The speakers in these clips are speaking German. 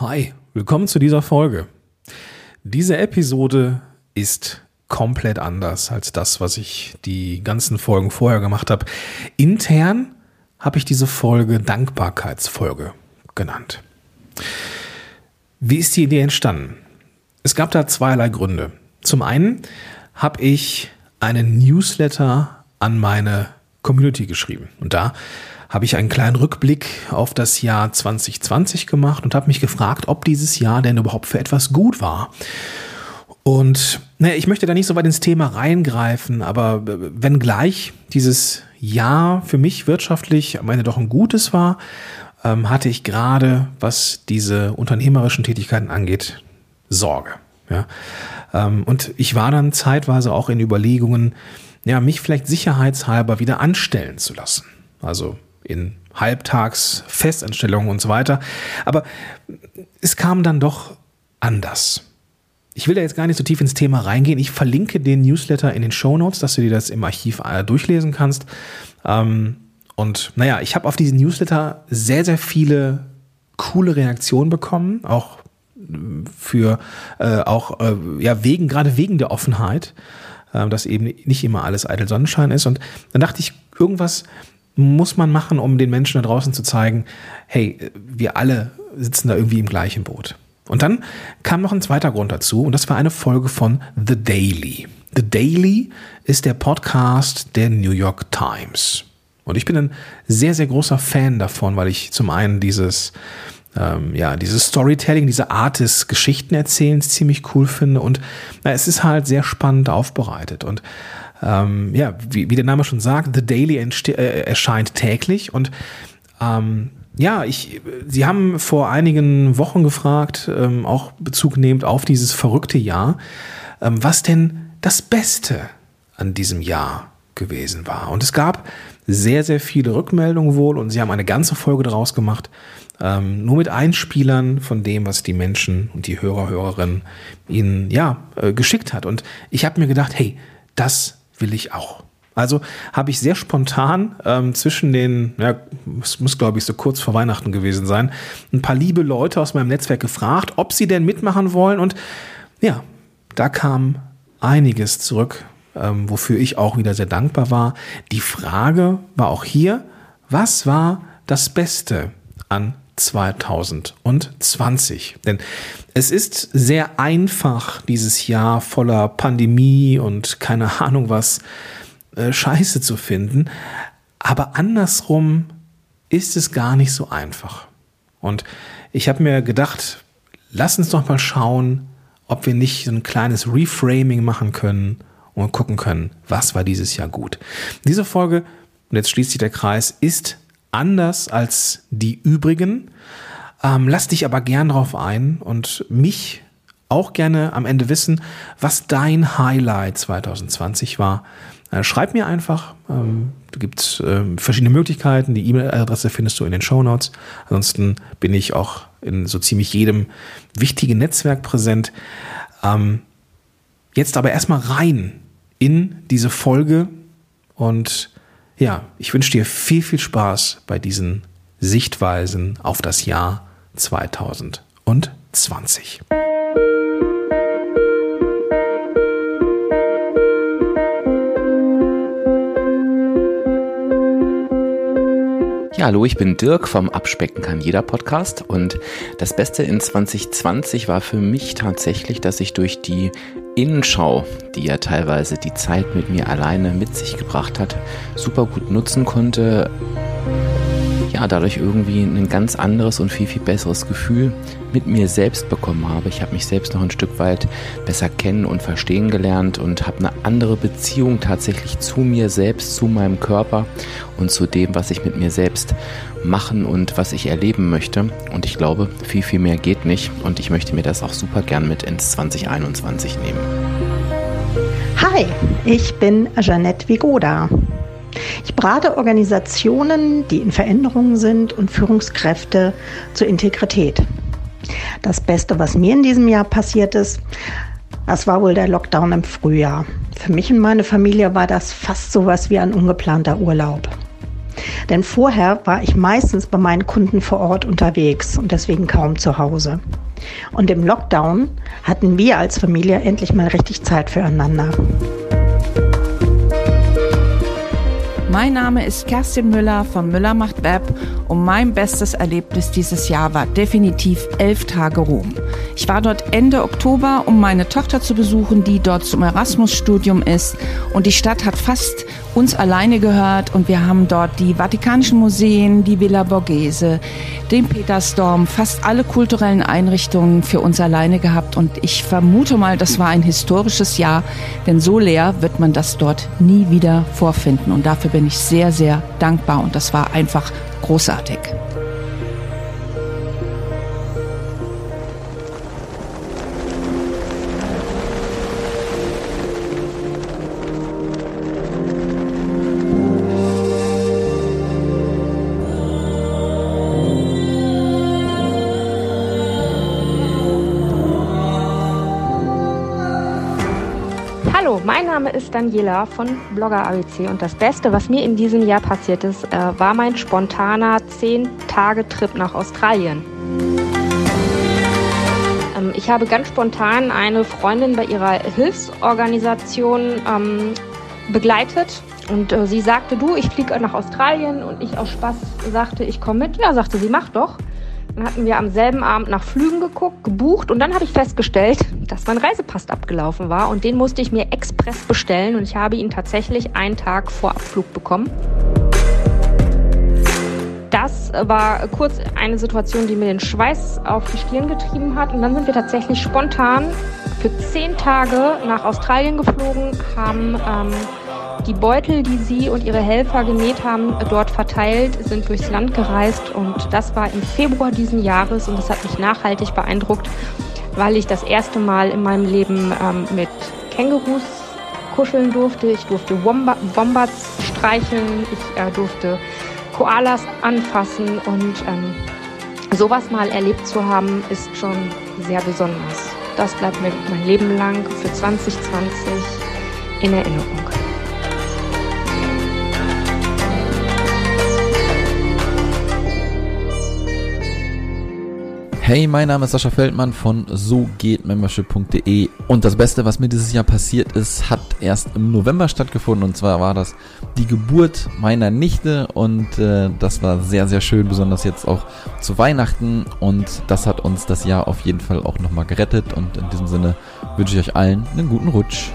Hi, willkommen zu dieser Folge. Diese Episode ist komplett anders als das, was ich die ganzen Folgen vorher gemacht habe. Intern habe ich diese Folge Dankbarkeitsfolge genannt. Wie ist die Idee entstanden? Es gab da zweierlei Gründe. Zum einen habe ich einen Newsletter an meine Community geschrieben und da habe ich einen kleinen Rückblick auf das Jahr 2020 gemacht und habe mich gefragt, ob dieses Jahr denn überhaupt für etwas gut war. Und naja, ich möchte da nicht so weit ins Thema reingreifen, aber wenngleich dieses Jahr für mich wirtschaftlich am Ende doch ein gutes war, ähm, hatte ich gerade, was diese unternehmerischen Tätigkeiten angeht, Sorge. Ja? Ähm, und ich war dann zeitweise auch in Überlegungen, ja, mich vielleicht sicherheitshalber wieder anstellen zu lassen. Also in Halbtags, Festanstellungen und so weiter. Aber es kam dann doch anders. Ich will da jetzt gar nicht so tief ins Thema reingehen. Ich verlinke den Newsletter in den Show Notes, dass du dir das im Archiv äh, durchlesen kannst. Ähm, und naja, ich habe auf diesen Newsletter sehr, sehr viele coole Reaktionen bekommen, auch für äh, auch äh, ja wegen gerade wegen der Offenheit, dass eben nicht immer alles eitel Sonnenschein ist. Und dann dachte ich, irgendwas muss man machen, um den Menschen da draußen zu zeigen, hey, wir alle sitzen da irgendwie im gleichen Boot. Und dann kam noch ein zweiter Grund dazu und das war eine Folge von The Daily. The Daily ist der Podcast der New York Times. Und ich bin ein sehr, sehr großer Fan davon, weil ich zum einen dieses, ähm, ja, dieses Storytelling, diese Art des Geschichtenerzählens ziemlich cool finde und na, es ist halt sehr spannend aufbereitet. Und ähm, ja, wie, wie der Name schon sagt, The Daily äh, erscheint täglich und ähm, ja, ich, Sie haben vor einigen Wochen gefragt, ähm, auch Bezug nehmend auf dieses verrückte Jahr, ähm, was denn das Beste an diesem Jahr gewesen war. Und es gab sehr, sehr viele Rückmeldungen wohl und Sie haben eine ganze Folge daraus gemacht, ähm, nur mit Einspielern von dem, was die Menschen und die Hörer, Hörerinnen Ihnen ja äh, geschickt hat. Und ich habe mir gedacht, hey, das will ich auch. Also habe ich sehr spontan ähm, zwischen den, ja, es muss glaube ich so kurz vor Weihnachten gewesen sein, ein paar liebe Leute aus meinem Netzwerk gefragt, ob sie denn mitmachen wollen. Und ja, da kam einiges zurück, ähm, wofür ich auch wieder sehr dankbar war. Die Frage war auch hier, was war das Beste an 2020? Denn es ist sehr einfach, dieses Jahr voller Pandemie und keine Ahnung was äh, scheiße zu finden. Aber andersrum ist es gar nicht so einfach. Und ich habe mir gedacht, lass uns doch mal schauen, ob wir nicht so ein kleines Reframing machen können und gucken können, was war dieses Jahr gut. Diese Folge, und jetzt schließt sich der Kreis, ist anders als die übrigen. Ähm, lass dich aber gern drauf ein und mich auch gerne am Ende wissen, was dein Highlight 2020 war. Äh, schreib mir einfach. Ähm, da gibt es ähm, verschiedene Möglichkeiten. Die E-Mail-Adresse findest du in den Show Notes. Ansonsten bin ich auch in so ziemlich jedem wichtigen Netzwerk präsent. Ähm, jetzt aber erstmal rein in diese Folge und ja, ich wünsche dir viel, viel Spaß bei diesen Sichtweisen auf das Jahr 2020. Ja, hallo, ich bin Dirk vom Abspecken kann jeder Podcast und das Beste in 2020 war für mich tatsächlich, dass ich durch die Innenschau, die ja teilweise die Zeit mit mir alleine mit sich gebracht hat, super gut nutzen konnte, ja, dadurch irgendwie ein ganz anderes und viel, viel besseres Gefühl mit mir selbst bekommen habe. Ich habe mich selbst noch ein Stück weit besser kennen und verstehen gelernt und habe eine andere Beziehung tatsächlich zu mir selbst, zu meinem Körper und zu dem, was ich mit mir selbst machen und was ich erleben möchte. Und ich glaube, viel, viel mehr geht nicht und ich möchte mir das auch super gern mit ins 2021 nehmen. Hi, ich bin Jeanette Vigoda. Ich berate Organisationen, die in Veränderungen sind und Führungskräfte zur Integrität. Das Beste, was mir in diesem Jahr passiert ist, das war wohl der Lockdown im Frühjahr. Für mich und meine Familie war das fast so was wie ein ungeplanter Urlaub. Denn vorher war ich meistens bei meinen Kunden vor Ort unterwegs und deswegen kaum zu Hause. Und im Lockdown hatten wir als Familie endlich mal richtig Zeit füreinander. Mein Name ist Kerstin Müller von Müller macht Web und mein bestes Erlebnis dieses Jahr war definitiv elf Tage Rom. Ich war dort Ende Oktober, um meine Tochter zu besuchen, die dort zum Erasmus-Studium ist und die Stadt hat fast uns alleine gehört und wir haben dort die Vatikanischen Museen, die Villa Borghese, den Petersdom, fast alle kulturellen Einrichtungen für uns alleine gehabt. Und ich vermute mal, das war ein historisches Jahr, denn so leer wird man das dort nie wieder vorfinden. Und dafür bin ich sehr, sehr dankbar. Und das war einfach großartig. Name ist Daniela von Blogger ABC und das Beste, was mir in diesem Jahr passiert ist, äh, war mein spontaner 10-Tage-Trip nach Australien. Ähm, ich habe ganz spontan eine Freundin bei ihrer Hilfsorganisation ähm, begleitet und äh, sie sagte, du, ich fliege nach Australien und ich aus Spaß sagte, ich komme mit. Ja, sagte sie, mach doch. Dann hatten wir am selben Abend nach Flügen geguckt, gebucht und dann habe ich festgestellt, dass mein Reisepass abgelaufen war und den musste ich mir express bestellen und ich habe ihn tatsächlich einen Tag vor Abflug bekommen. Das war kurz eine Situation, die mir den Schweiß auf die Stirn getrieben hat und dann sind wir tatsächlich spontan für zehn Tage nach Australien geflogen, haben ähm, die Beutel, die sie und ihre Helfer genäht haben, dort verteilt, sind durchs Land gereist und das war im Februar diesen Jahres und das hat mich nachhaltig beeindruckt, weil ich das erste Mal in meinem Leben ähm, mit Kängurus kuscheln durfte. Ich durfte Womba Wombats streicheln, ich äh, durfte Koalas anfassen und ähm, sowas mal erlebt zu haben, ist schon sehr besonders. Das bleibt mir mein Leben lang für 2020 in Erinnerung. Hey, mein Name ist Sascha Feldmann von sogehtmembership.de und das Beste, was mir dieses Jahr passiert ist, hat erst im November stattgefunden. Und zwar war das die Geburt meiner Nichte. Und äh, das war sehr, sehr schön, besonders jetzt auch zu Weihnachten. Und das hat uns das Jahr auf jeden Fall auch nochmal gerettet. Und in diesem Sinne wünsche ich euch allen einen guten Rutsch.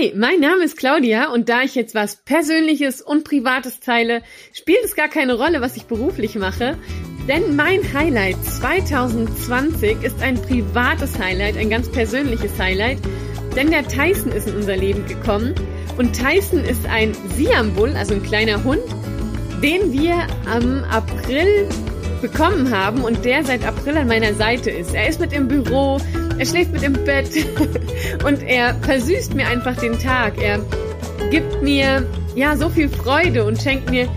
Hi, mein Name ist Claudia und da ich jetzt was Persönliches und Privates teile, spielt es gar keine Rolle, was ich beruflich mache. Denn mein Highlight 2020 ist ein privates Highlight, ein ganz persönliches Highlight. Denn der Tyson ist in unser Leben gekommen und Tyson ist ein Siambull, also ein kleiner Hund, den wir am April bekommen haben und der seit April an meiner Seite ist. Er ist mit im Büro, er schläft mit im Bett und er versüßt mir einfach den Tag. Er gibt mir ja so viel Freude und schenkt mir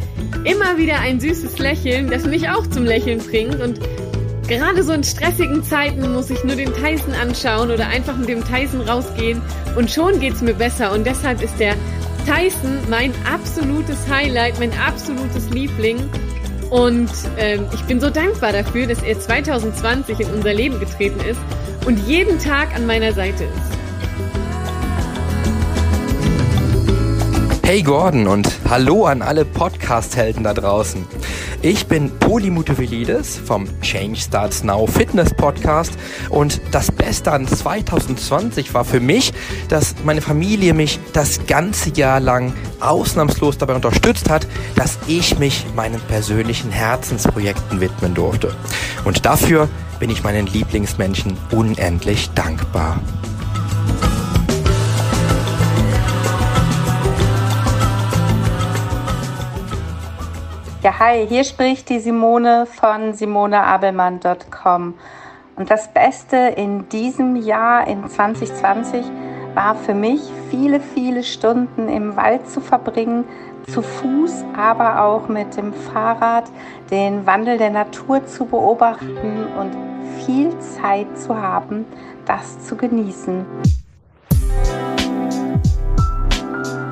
immer wieder ein süßes Lächeln, das mich auch zum Lächeln bringt und Gerade so in stressigen Zeiten muss ich nur den Tyson anschauen oder einfach mit dem Tyson rausgehen und schon geht's mir besser. Und deshalb ist der Tyson mein absolutes Highlight, mein absolutes Liebling. Und ähm, ich bin so dankbar dafür, dass er 2020 in unser Leben getreten ist und jeden Tag an meiner Seite ist. Hey Gordon und hallo an alle Podcast-Helden da draußen. Ich bin Polymutovilides vom Change Starts Now Fitness Podcast und das Beste an 2020 war für mich, dass meine Familie mich das ganze Jahr lang ausnahmslos dabei unterstützt hat, dass ich mich meinen persönlichen Herzensprojekten widmen durfte. Und dafür bin ich meinen Lieblingsmenschen unendlich dankbar. Ja, hi, hier spricht die Simone von simoneabelmann.com. Und das Beste in diesem Jahr, in 2020, war für mich, viele, viele Stunden im Wald zu verbringen, zu Fuß, aber auch mit dem Fahrrad, den Wandel der Natur zu beobachten und viel Zeit zu haben das zu genießen.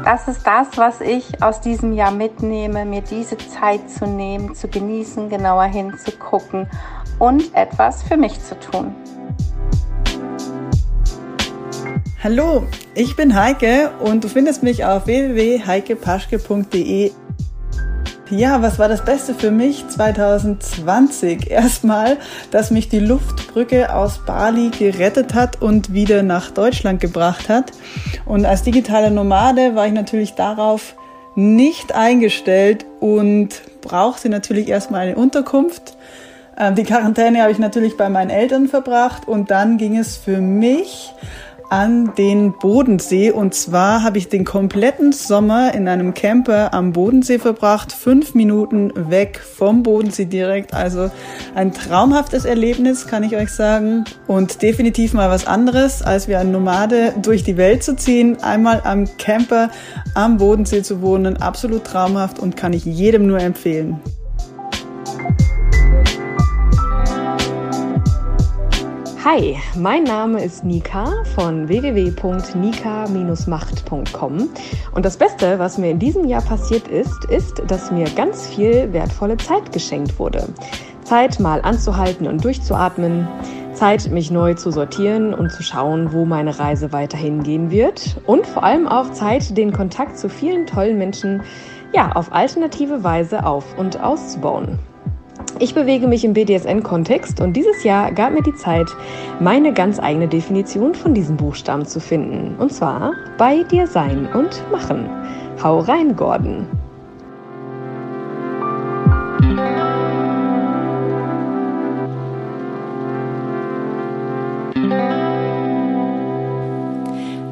Das ist das, was ich aus diesem Jahr mitnehme, mir diese Zeit zu nehmen, zu genießen, genauer hinzugucken und etwas für mich zu tun. Hallo, ich bin Heike und du findest mich auf www.heikepaschke.de ja, was war das Beste für mich 2020? Erstmal, dass mich die Luftbrücke aus Bali gerettet hat und wieder nach Deutschland gebracht hat. Und als digitale Nomade war ich natürlich darauf nicht eingestellt und brauchte natürlich erstmal eine Unterkunft. Ähm, die Quarantäne habe ich natürlich bei meinen Eltern verbracht und dann ging es für mich an den Bodensee. Und zwar habe ich den kompletten Sommer in einem Camper am Bodensee verbracht, fünf Minuten weg vom Bodensee direkt. Also ein traumhaftes Erlebnis, kann ich euch sagen. Und definitiv mal was anderes, als wie ein Nomade durch die Welt zu ziehen. Einmal am Camper am Bodensee zu wohnen. Absolut traumhaft und kann ich jedem nur empfehlen. Hi, mein Name ist Nika von www.nika-macht.com und das Beste, was mir in diesem Jahr passiert ist, ist, dass mir ganz viel wertvolle Zeit geschenkt wurde. Zeit mal anzuhalten und durchzuatmen, Zeit, mich neu zu sortieren und zu schauen, wo meine Reise weiterhin gehen wird und vor allem auch Zeit, den Kontakt zu vielen tollen Menschen ja, auf alternative Weise auf- und auszubauen. Ich bewege mich im BDSN-Kontext und dieses Jahr gab mir die Zeit, meine ganz eigene Definition von diesem Buchstaben zu finden. Und zwar bei dir sein und machen. Hau rein, Gordon.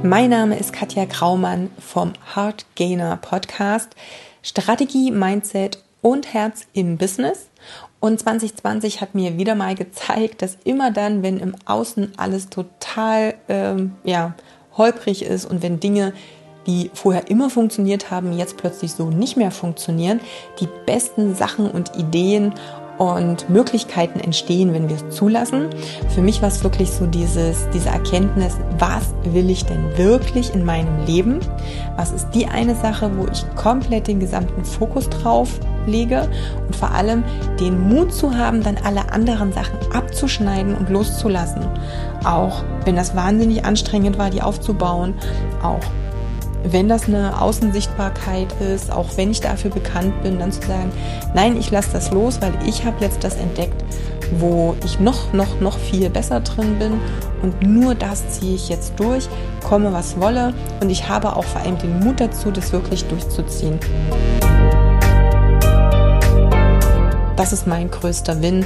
Mein Name ist Katja Graumann vom Heart Gainer Podcast. Strategie, Mindset und Herz im Business. Und 2020 hat mir wieder mal gezeigt, dass immer dann, wenn im Außen alles total ähm, ja, holprig ist und wenn Dinge, die vorher immer funktioniert haben, jetzt plötzlich so nicht mehr funktionieren, die besten Sachen und Ideen und Möglichkeiten entstehen, wenn wir es zulassen. Für mich war es wirklich so dieses, diese Erkenntnis, was will ich denn wirklich in meinem Leben? Was ist die eine Sache, wo ich komplett den gesamten Fokus drauf lege und vor allem den Mut zu haben, dann alle anderen Sachen abzuschneiden und loszulassen. Auch wenn das wahnsinnig anstrengend war, die aufzubauen, auch wenn das eine Außensichtbarkeit ist, auch wenn ich dafür bekannt bin, dann zu sagen, nein, ich lasse das los, weil ich habe jetzt das entdeckt, wo ich noch, noch, noch viel besser drin bin und nur das ziehe ich jetzt durch, komme was wolle und ich habe auch vor allem den Mut dazu, das wirklich durchzuziehen. Das ist mein größter Win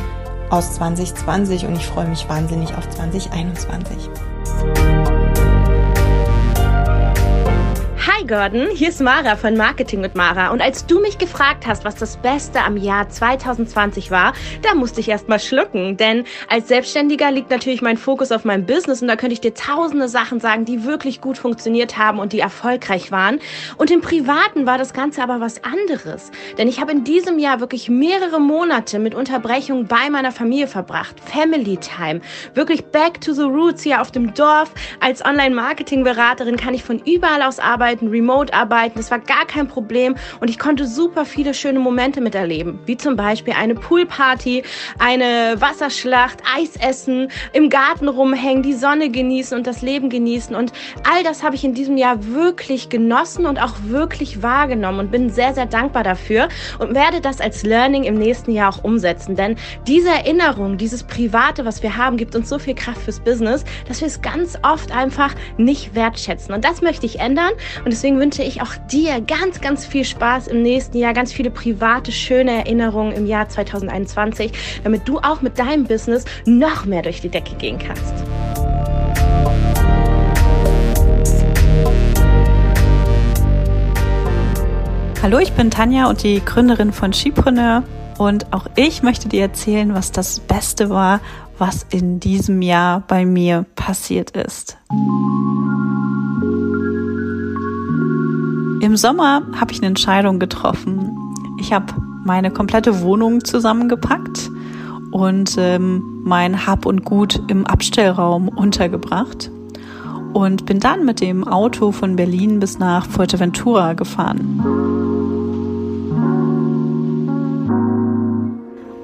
aus 2020 und ich freue mich wahnsinnig auf 2021. Hi Gordon, hier ist Mara von Marketing mit Mara. Und als du mich gefragt hast, was das Beste am Jahr 2020 war, da musste ich erst mal schlucken. Denn als Selbstständiger liegt natürlich mein Fokus auf meinem Business und da könnte ich dir tausende Sachen sagen, die wirklich gut funktioniert haben und die erfolgreich waren. Und im Privaten war das Ganze aber was anderes. Denn ich habe in diesem Jahr wirklich mehrere Monate mit Unterbrechungen bei meiner Familie verbracht. Family Time. Wirklich back to the roots hier auf dem Dorf. Als Online-Marketing-Beraterin kann ich von überall aus arbeiten remote arbeiten. Das war gar kein Problem und ich konnte super viele schöne Momente miterleben, wie zum Beispiel eine Poolparty, eine Wasserschlacht, Eis essen, im Garten rumhängen, die Sonne genießen und das Leben genießen. Und all das habe ich in diesem Jahr wirklich genossen und auch wirklich wahrgenommen und bin sehr, sehr dankbar dafür und werde das als Learning im nächsten Jahr auch umsetzen. Denn diese Erinnerung, dieses Private, was wir haben, gibt uns so viel Kraft fürs Business, dass wir es ganz oft einfach nicht wertschätzen. Und das möchte ich ändern. Und deswegen wünsche ich auch dir ganz, ganz viel Spaß im nächsten Jahr, ganz viele private, schöne Erinnerungen im Jahr 2021, damit du auch mit deinem Business noch mehr durch die Decke gehen kannst. Hallo, ich bin Tanja und die Gründerin von Skipreneur und auch ich möchte dir erzählen, was das Beste war, was in diesem Jahr bei mir passiert ist. Im Sommer habe ich eine Entscheidung getroffen. Ich habe meine komplette Wohnung zusammengepackt und ähm, mein Hab und Gut im Abstellraum untergebracht und bin dann mit dem Auto von Berlin bis nach Fuerteventura gefahren.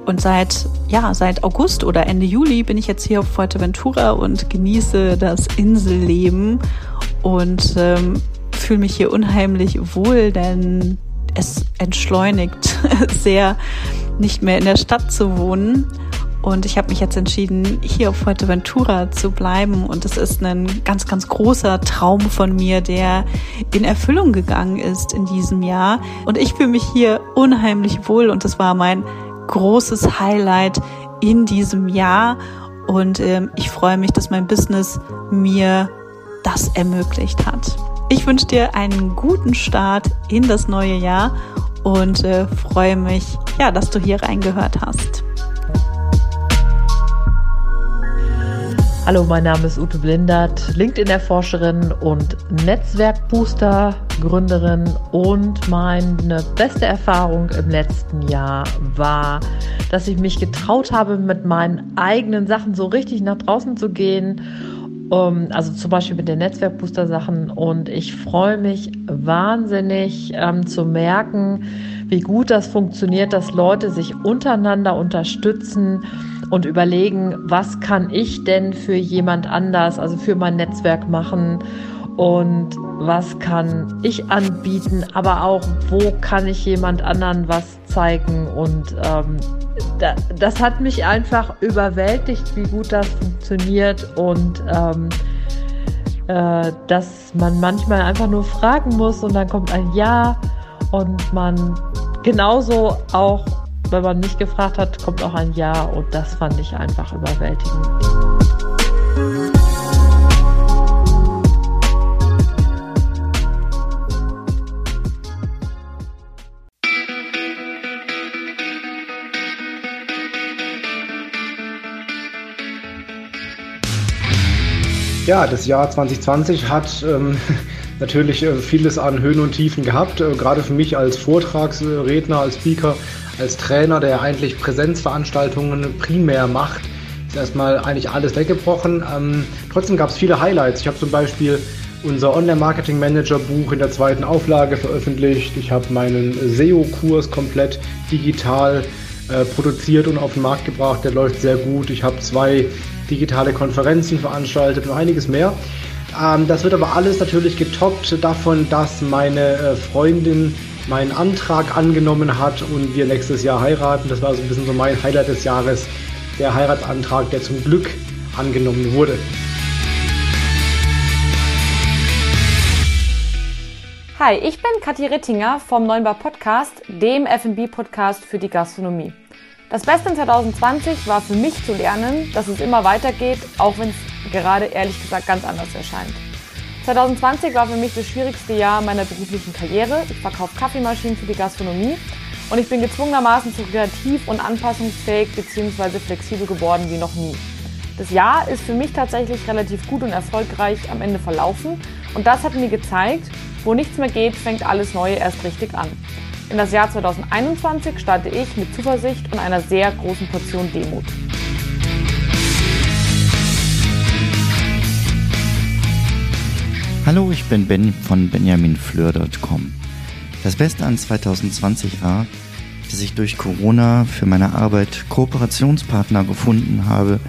Und seit, ja, seit August oder Ende Juli bin ich jetzt hier auf Fuerteventura und genieße das Inselleben und ähm, fühle mich hier unheimlich wohl, denn es entschleunigt sehr, nicht mehr in der Stadt zu wohnen. Und ich habe mich jetzt entschieden, hier auf Fuerteventura zu bleiben. Und es ist ein ganz, ganz großer Traum von mir, der in Erfüllung gegangen ist in diesem Jahr. Und ich fühle mich hier unheimlich wohl. Und das war mein großes Highlight in diesem Jahr. Und ähm, ich freue mich, dass mein Business mir das ermöglicht hat. Ich wünsche dir einen guten Start in das neue Jahr und äh, freue mich, ja, dass du hier reingehört hast. Hallo, mein Name ist Ute Blindert, LinkedIn-Erforscherin und Netzwerkbooster-Gründerin. Und meine beste Erfahrung im letzten Jahr war, dass ich mich getraut habe, mit meinen eigenen Sachen so richtig nach draußen zu gehen. Also zum Beispiel mit den Netzwerkbooster-Sachen. Und ich freue mich wahnsinnig ähm, zu merken, wie gut das funktioniert, dass Leute sich untereinander unterstützen und überlegen, was kann ich denn für jemand anders, also für mein Netzwerk machen und was kann ich anbieten, aber auch wo kann ich jemand anderen was zeigen und ähm, das hat mich einfach überwältigt, wie gut das funktioniert und ähm, äh, dass man manchmal einfach nur fragen muss und dann kommt ein Ja und man genauso auch wenn man mich gefragt hat, kommt auch ein Ja und das fand ich einfach überwältigend. Ja, das Jahr 2020 hat ähm, natürlich äh, vieles an Höhen und Tiefen gehabt. Äh, gerade für mich als Vortragsredner, als Speaker als Trainer, der eigentlich Präsenzveranstaltungen primär macht, ist erstmal eigentlich alles weggebrochen. Ähm, trotzdem gab es viele Highlights. Ich habe zum Beispiel unser Online-Marketing-Manager-Buch in der zweiten Auflage veröffentlicht. Ich habe meinen SEO-Kurs komplett digital äh, produziert und auf den Markt gebracht. Der läuft sehr gut. Ich habe zwei digitale Konferenzen veranstaltet und einiges mehr. Ähm, das wird aber alles natürlich getoppt davon, dass meine äh, Freundin meinen Antrag angenommen hat und wir nächstes Jahr heiraten. Das war so ein bisschen so mein Highlight des Jahres, der Heiratsantrag, der zum Glück angenommen wurde. Hi, ich bin Kathi Rittinger vom Neunbar Podcast, dem F&B Podcast für die Gastronomie. Das Beste in 2020 war für mich zu lernen, dass es immer weitergeht, auch wenn es gerade ehrlich gesagt ganz anders erscheint. 2020 war für mich das schwierigste Jahr meiner beruflichen Karriere. Ich verkaufe Kaffeemaschinen für die Gastronomie und ich bin gezwungenermaßen so kreativ und anpassungsfähig bzw. flexibel geworden wie noch nie. Das Jahr ist für mich tatsächlich relativ gut und erfolgreich am Ende verlaufen und das hat mir gezeigt, wo nichts mehr geht, fängt alles Neue erst richtig an. In das Jahr 2021 starte ich mit Zuversicht und einer sehr großen Portion Demut. Hallo, ich bin Ben von benjaminfleur.com. Das Beste an 2020 war, dass ich durch Corona für meine Arbeit Kooperationspartner gefunden habe,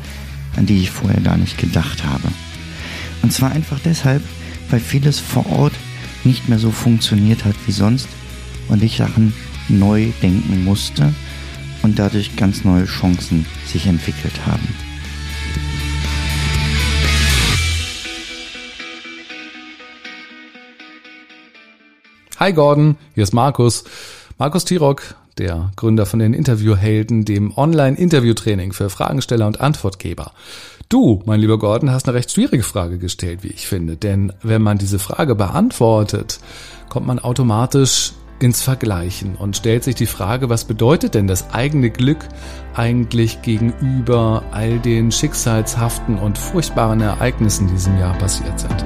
an die ich vorher gar nicht gedacht habe. Und zwar einfach deshalb, weil vieles vor Ort nicht mehr so funktioniert hat wie sonst und ich Sachen neu denken musste und dadurch ganz neue Chancen sich entwickelt haben. Hi Gordon, hier ist Markus. Markus Tirock, der Gründer von den Interviewhelden, dem Online-Interviewtraining für Fragensteller und Antwortgeber. Du, mein lieber Gordon, hast eine recht schwierige Frage gestellt, wie ich finde. Denn wenn man diese Frage beantwortet, kommt man automatisch ins Vergleichen und stellt sich die Frage, was bedeutet denn das eigene Glück eigentlich gegenüber all den schicksalshaften und furchtbaren Ereignissen, die diesem Jahr passiert sind.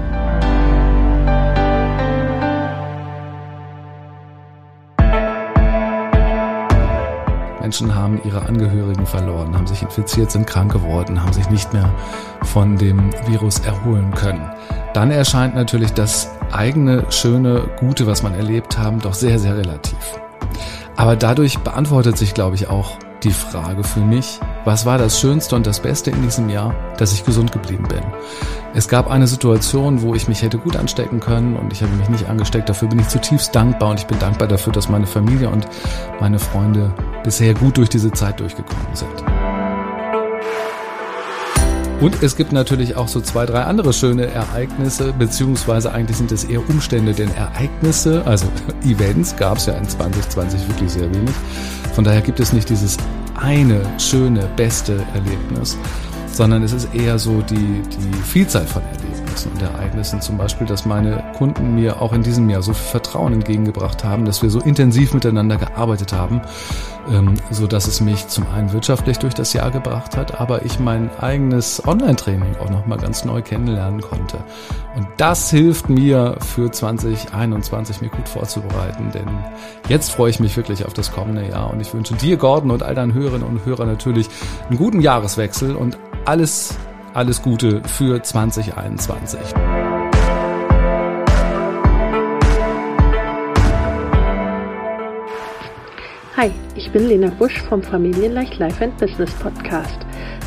Menschen haben ihre Angehörigen verloren, haben sich infiziert, sind krank geworden, haben sich nicht mehr von dem Virus erholen können. Dann erscheint natürlich das eigene, schöne, gute, was man erlebt haben, doch sehr, sehr relativ. Aber dadurch beantwortet sich, glaube ich, auch die Frage für mich, was war das Schönste und das Beste in diesem Jahr, dass ich gesund geblieben bin. Es gab eine Situation, wo ich mich hätte gut anstecken können und ich habe mich nicht angesteckt. Dafür bin ich zutiefst dankbar und ich bin dankbar dafür, dass meine Familie und meine Freunde bisher gut durch diese Zeit durchgekommen sind. Und es gibt natürlich auch so zwei, drei andere schöne Ereignisse, beziehungsweise eigentlich sind es eher Umstände, denn Ereignisse, also Events gab es ja in 2020 wirklich sehr wenig. Von daher gibt es nicht dieses eine schöne, beste Erlebnis, sondern es ist eher so die, die Vielzahl von Erlebnissen und Ereignissen. Zum Beispiel, dass meine Kunden mir auch in diesem Jahr so viel Vertrauen entgegengebracht haben, dass wir so intensiv miteinander gearbeitet haben, ähm, so dass es mich zum einen wirtschaftlich durch das Jahr gebracht hat, aber ich mein eigenes Online-Training auch nochmal ganz neu kennenlernen konnte. Und das hilft mir für 2021 mir gut vorzubereiten, denn jetzt freue ich mich wirklich auf das kommende Jahr und ich wünsche dir, Gordon, und all deinen Hörerinnen und Hörern natürlich einen guten Jahreswechsel und alles, alles Gute für 2021. Hi, ich bin Lena Busch vom Familienleicht Life and Business Podcast.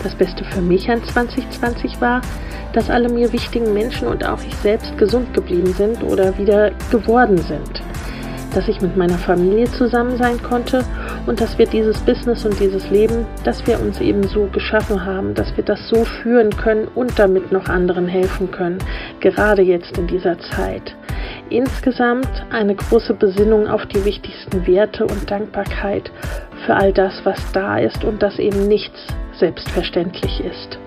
Das Beste für mich an 2020 war, dass alle mir wichtigen Menschen und auch ich selbst gesund geblieben sind oder wieder geworden sind. Dass ich mit meiner Familie zusammen sein konnte und dass wir dieses Business und dieses Leben, das wir uns eben so geschaffen haben, dass wir das so führen können und damit noch anderen helfen können, gerade jetzt in dieser Zeit. Insgesamt eine große Besinnung auf die wichtigsten Werte und Dankbarkeit für all das, was da ist und dass eben nichts selbstverständlich ist.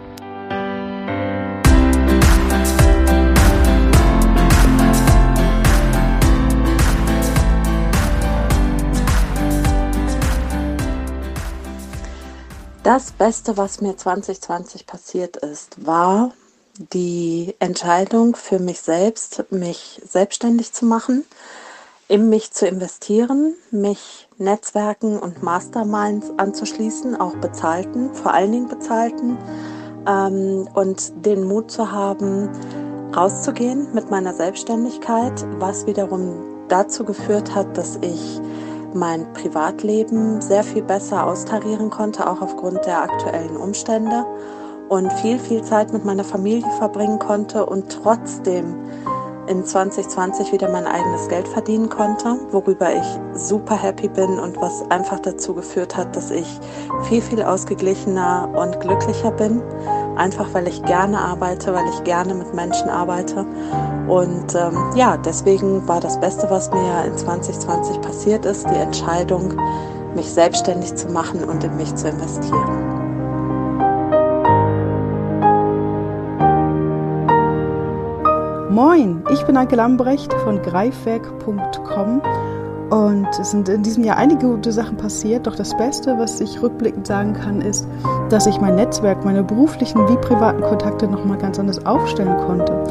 Das Beste, was mir 2020 passiert ist, war die Entscheidung für mich selbst, mich selbstständig zu machen, in mich zu investieren, mich Netzwerken und Masterminds anzuschließen, auch bezahlten, vor allen Dingen bezahlten, ähm, und den Mut zu haben, rauszugehen mit meiner Selbstständigkeit, was wiederum dazu geführt hat, dass ich mein Privatleben sehr viel besser austarieren konnte, auch aufgrund der aktuellen Umstände und viel, viel Zeit mit meiner Familie verbringen konnte und trotzdem in 2020 wieder mein eigenes Geld verdienen konnte, worüber ich super happy bin und was einfach dazu geführt hat, dass ich viel, viel ausgeglichener und glücklicher bin. Einfach weil ich gerne arbeite, weil ich gerne mit Menschen arbeite. Und ähm, ja, deswegen war das Beste, was mir in 2020 passiert ist, die Entscheidung, mich selbstständig zu machen und in mich zu investieren. Moin, ich bin Anke Lambrecht von greifwerk.com und es sind in diesem Jahr einige gute Sachen passiert, doch das Beste, was ich rückblickend sagen kann, ist, dass ich mein Netzwerk, meine beruflichen wie privaten Kontakte nochmal ganz anders aufstellen konnte.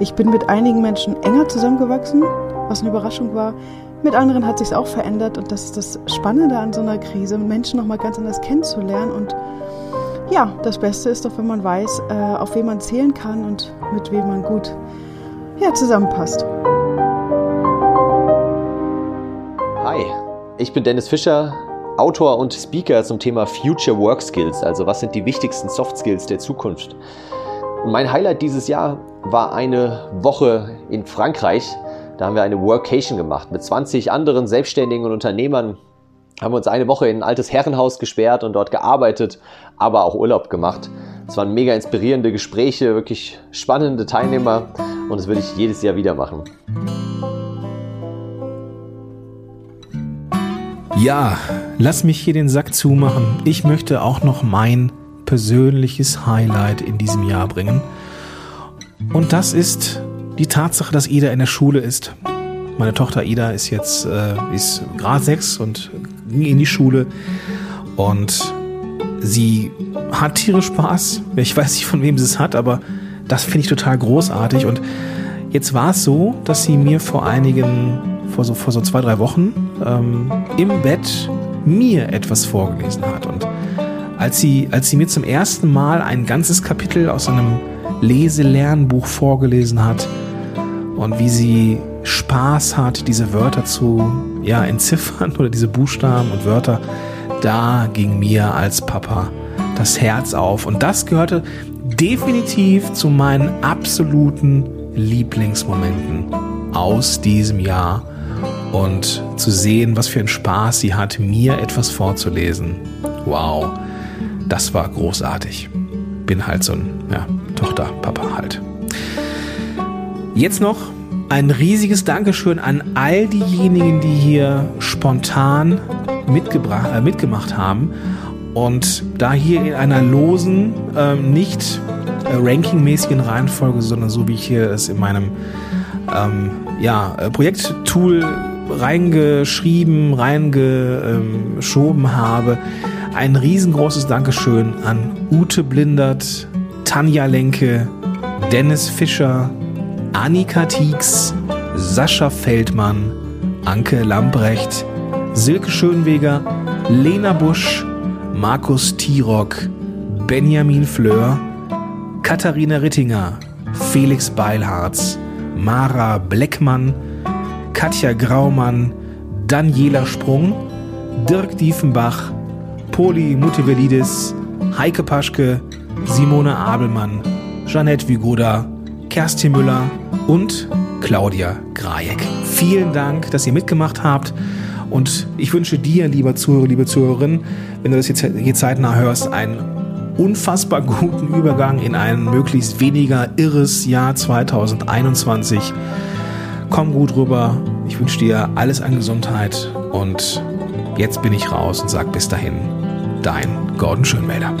Ich bin mit einigen Menschen enger zusammengewachsen, was eine Überraschung war. Mit anderen hat sich auch verändert und das ist das Spannende an so einer Krise, Menschen nochmal ganz anders kennenzulernen und ja, das Beste ist doch, wenn man weiß, äh, auf wen man zählen kann und mit wem man gut ja, zusammenpasst. Hi, ich bin Dennis Fischer, Autor und Speaker zum Thema Future Work Skills, also was sind die wichtigsten Soft Skills der Zukunft. Und mein Highlight dieses Jahr war eine Woche in Frankreich. Da haben wir eine Workation gemacht mit 20 anderen Selbstständigen und Unternehmern. Haben wir uns eine Woche in ein altes Herrenhaus gesperrt und dort gearbeitet, aber auch Urlaub gemacht. Es waren mega inspirierende Gespräche, wirklich spannende Teilnehmer und das würde ich jedes Jahr wieder machen. Ja, lass mich hier den Sack zumachen. Ich möchte auch noch mein persönliches Highlight in diesem Jahr bringen. Und das ist die Tatsache, dass Ida in der Schule ist. Meine Tochter Ida ist jetzt äh, ist Grad 6 und ging in die Schule und sie hat tierisch Spaß. Ich weiß nicht, von wem sie es hat, aber das finde ich total großartig. Und jetzt war es so, dass sie mir vor einigen, vor so, vor so zwei, drei Wochen ähm, im Bett mir etwas vorgelesen hat. Und als sie, als sie mir zum ersten Mal ein ganzes Kapitel aus einem Leselernbuch vorgelesen hat und wie sie Spaß hat, diese Wörter zu ja, entziffern oder diese Buchstaben und Wörter, da ging mir als Papa das Herz auf. Und das gehörte definitiv zu meinen absoluten Lieblingsmomenten aus diesem Jahr. Und zu sehen, was für ein Spaß sie hat, mir etwas vorzulesen. Wow, das war großartig. Bin halt so ein ja, Tochter, Papa halt. Jetzt noch ein riesiges Dankeschön an all diejenigen, die hier spontan mitgebracht, äh, mitgemacht haben. Und da hier in einer losen, ähm, nicht äh, rankingmäßigen Reihenfolge, sondern so wie ich hier es in meinem ähm, ja, äh, Projekttool reingeschrieben, reingeschoben habe, ein riesengroßes Dankeschön an Ute Blindert, Tanja Lenke, Dennis Fischer, Annika Tieks, Sascha Feldmann, Anke Lambrecht, Silke Schönweger, Lena Busch, Markus Tirock, Benjamin Fleur, Katharina Rittinger, Felix Beilharz, Mara Bleckmann, Katja Graumann, Daniela Sprung, Dirk Diefenbach, Poli Mutevelidis, Heike Paschke, Simone Abelmann, Jeanette Vigoda, Kerstin Müller und Claudia Grajek. Vielen Dank, dass ihr mitgemacht habt. Und ich wünsche dir, lieber Zuhörer, liebe Zuhörerin, wenn du das jetzt hier zeitnah hörst, einen unfassbar guten Übergang in ein möglichst weniger irres Jahr 2021. Komm gut rüber. Ich wünsche dir alles an Gesundheit und jetzt bin ich raus und sag bis dahin, dein Gordon Schönmelder.